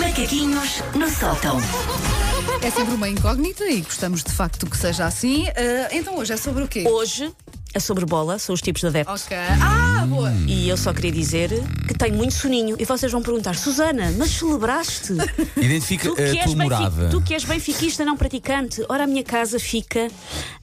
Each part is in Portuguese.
Macaquinhos no sótão. É sempre uma incógnita e gostamos de facto que seja assim. Ah, então hoje é sobre o quê? Hoje é sobre bola, são os tipos de adeptos. Ok. Ah, boa! E eu só queria dizer que tenho muito soninho. E vocês vão perguntar, Susana, mas celebraste? Identifica Tu que, a és tua morada. tu que és benfiquista não praticante. Ora, a minha casa fica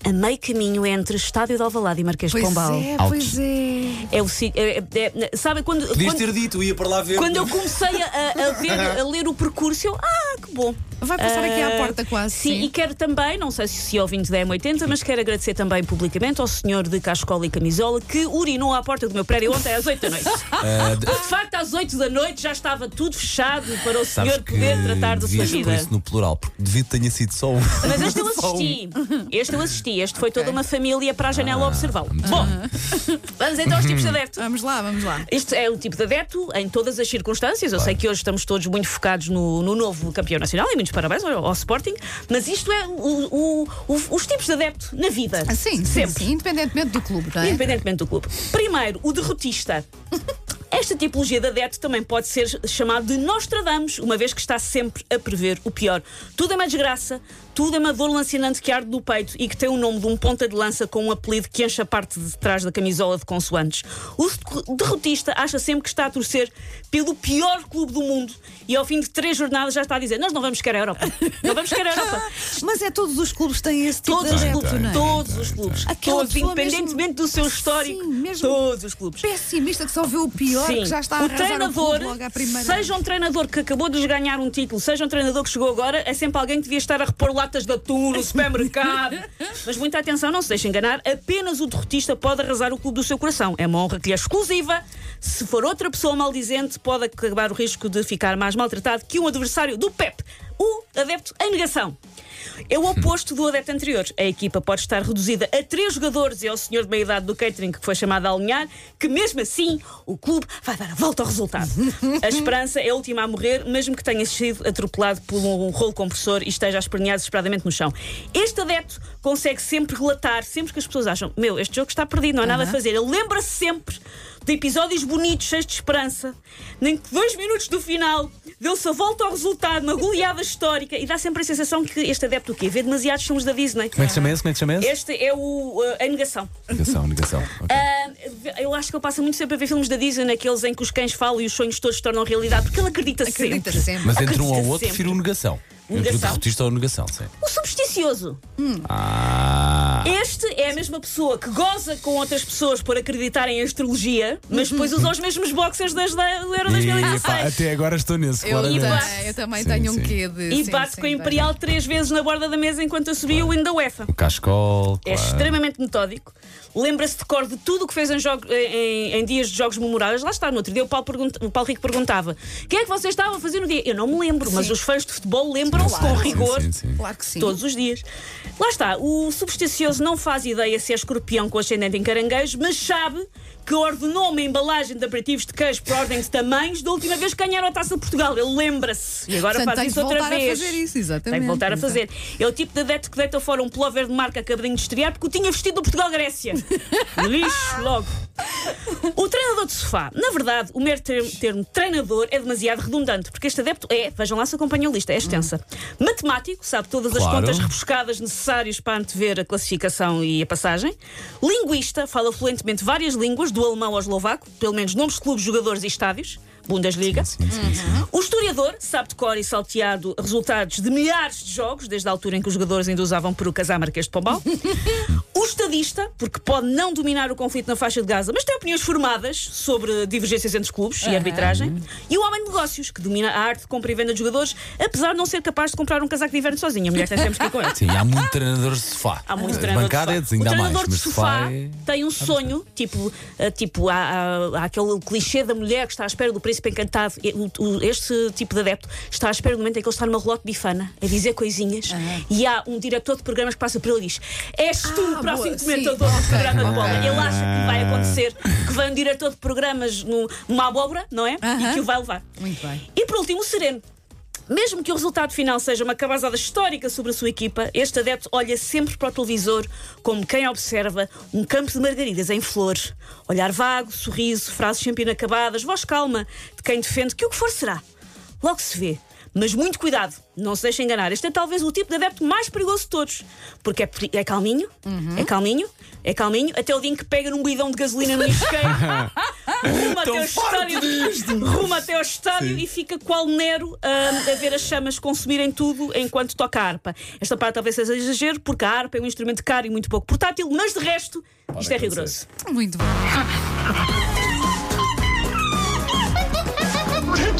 a meio caminho entre Estádio de Alvalade e Marquês de Pois Pombal. é, pois é. É o é, é, é, Sabe quando. Podias quando- ter dito, eu ia para lá ver. Quando eu comecei a, a ver, a ler o percurso, eu, ah, que bom. Vai passar aqui à Ah, porta quase, Sim, sim. e quero também, não sei se, se ouvinte da M80, mas quero agradecer também publicamente ao senhor de Cascola e Camisola que urinou à porta do meu prédio ontem às 8 da noite. Ah, de- De facto, às 8 da noite já estava tudo fechado para o Sabes senhor que poder tratar da sua vida. isso no plural, porque devido tenha sido só um. Mas este eu assisti. Este eu assisti. Este foi Ok. toda uma família para a janela Ah, observá-lo. Bom, vamos então aos tipos de adepto. Vamos lá, vamos lá. Este é o tipo de adepto em todas as circunstâncias. Eu sei que hoje estamos todos muito focados no, no novo campeão nacional e muitos parabéns ao, ao Sporting, mas isto é o- o- os tipos de adepto na vida. Ah, Sim, sim, Sempre. sim, independentemente do clube, não é? Independentemente do clube. Primeiro, o derrotista. Esta tipologia de adepto também pode ser chamado de Nostradamus, uma vez que está sempre a prever o pior. Tudo é uma desgraça, tudo é uma dor lancinante que arde no peito e que tem o nome de um ponta de lança com um apelido que enche a parte de trás da camisola de consoantes. O derrotista acha sempre que está a torcer pelo pior clube do mundo e ao fim de três jornadas já está a dizer: Nós não vamos querer a Europa. Não vamos querer a Europa. Mas é todos os clubes têm esse tipo Todos de os adepto, clubes, não é? todos os clubes, Aquela todos, independentemente do seu histórico, Sim, mesmo- todos os clubes. Pessimista que só vê o pior, que já está a o treinador, o logo à primeira. seja um treinador que acabou de ganhar um título, seja um treinador que chegou agora, é sempre alguém que devia estar a repor latas de atum no supermercado. Mas muita atenção, não se deixe enganar, apenas o derrotista pode arrasar o clube do seu coração. É uma honra que lhe é exclusiva. Se for outra pessoa maldizente, pode acabar o risco de ficar mais maltratado que um adversário do Pep, o adepto em negação. É o oposto do adepto anterior. A equipa pode estar reduzida a três jogadores e ao senhor de meia idade do catering que foi chamado a alinhar, que mesmo assim o clube vai dar a volta ao resultado. A esperança é a última a morrer, mesmo que tenha sido atropelado por um rolo compressor e esteja a espernear desesperadamente no chão. Este adepto consegue sempre relatar, sempre que as pessoas acham, meu, este jogo está perdido, não há nada a fazer. Ele lembra-se sempre de episódios bonitos, cheios de esperança, nem que dois minutos do final deu-se a volta ao resultado, uma goleada histórica, e dá sempre a sensação que este adepto o quê? Vê demasiados filmes da Disney. Como é que chama esse? Como é que chama esse? Este é o, uh, a negação. Negação, negação. Ok. Ah, eu acho que ele passa muito sempre a ver filmes da Disney, naqueles em que os cães falam e os sonhos todos se tornam realidade, porque ele acredita, Acredita sempre. sempre. Mas entre um acredita ou outro, sempre. prefiro negação. Entre o Negação. derrotista ou o negação, sim. O supersticioso. Ah. Este é a mesma pessoa que goza com outras pessoas por acreditarem em astrologia, mas depois usa os mesmos boxers das da do Euro 2016. até agora estou nesse, Eu, claramente. também, eu também Sim, tenho um sim. quê de. E sim, bate sim, com a. Imperial três vezes na borda da mesa enquanto a subia o hino da UEFA. O cascol, É claro. extremamente metódico. Lembra-se de cor de tudo o que fez em, jogo- em- em dias de jogos memoráveis. Lá está, no outro dia o Paulo, pergunta- o Paulo Rico perguntava: o que é que vocês estavam a fazer no dia? Eu não me lembro, mas os fãs de futebol lembram-se Sim, com sim, rigor. sim, sim. Claro que sim. Todos os dias. Lá está, o supersticioso não faz ideia se é escorpião com ascendente em caranguejo, mas sabe que ordenou uma embalagem de aperitivos de queijo por ordem de tamanhos da última vez que ganharam a taça de Portugal. Ele lembra-se. E agora Portanto, faz tem isso que outra voltar a vez. fazer isso, exatamente. Tem que voltar a fazer. É o tipo de adepto que deita fora um pullover de marca acabadinho de estrear porque o tinha vestido do Portugal-Grécia. Lixo, logo. O treinador de sofá. Na verdade, o mero termo, termo treinador é demasiado redundante, porque este adepto é, vejam lá se acompanham a lista, é extensa. Matemático, sabe todas as Claro. contas rebuscadas necessárias para antever a classificação e a passagem. Linguista, fala fluentemente várias línguas, do alemão ao eslovaco, pelo menos nomes de clubes, jogadores e estádios. Bundesliga. Sim, sim, sim. O historiador sabe de cor e salteado resultados de milhares de jogos, desde a altura em que os jogadores ainda usavam perucas à Marquês de Pombal. o estadista, porque pode não dominar o conflito na faixa de Gaza, mas tem opiniões formadas sobre divergências entre os clubes e arbitragem. E o homem de negócios, que domina a arte de compra e venda de jogadores, apesar de não ser capaz de comprar um casaco de inverno sozinho. A mulher tem sempre que ir com ele. Sim, há muito treinador de sofá. Há muito treinador bancadas de sofá. o treinador mais, de sofá é... tem um sonho, tipo, ah, tipo há, há- há aquele clichê da mulher que está à espera do príncipe encantado. Este tipo de adepto está à espera do momento em que ele está numa relote bifana a dizer coisinhas e há um diretor de programas que passa por ele e diz: És tu Ah, o próximo comentador do programa de bola. Ele acha que vai acontecer que vem um diretor de programas no- numa abóbora, não é? E que o vai levar. Muito bem. E por último, o sereno. Mesmo que o resultado final seja uma cabazada histórica sobre a sua equipa, este adepto olha sempre para o televisor como quem observa um campo de margaridas em flor. Olhar vago, sorriso, frases sempre inacabadas, voz calma de quem defende que o que for será. Logo se vê. Mas muito cuidado, não se deixe enganar. Este é talvez o tipo de adepto mais perigoso de todos. Porque é, é calminho, é calminho, é calminho, até o dia em que pega num bidão de gasolina no isqueiro, ruma até ao estádio, ruma até ao estádio e fica qual Nero ah, a ver as chamas consumirem tudo enquanto toca a harpa. Esta parte talvez seja exagero, porque a harpa é um instrumento caro e muito pouco portátil, mas de resto, isto é rigoroso. Muito bom.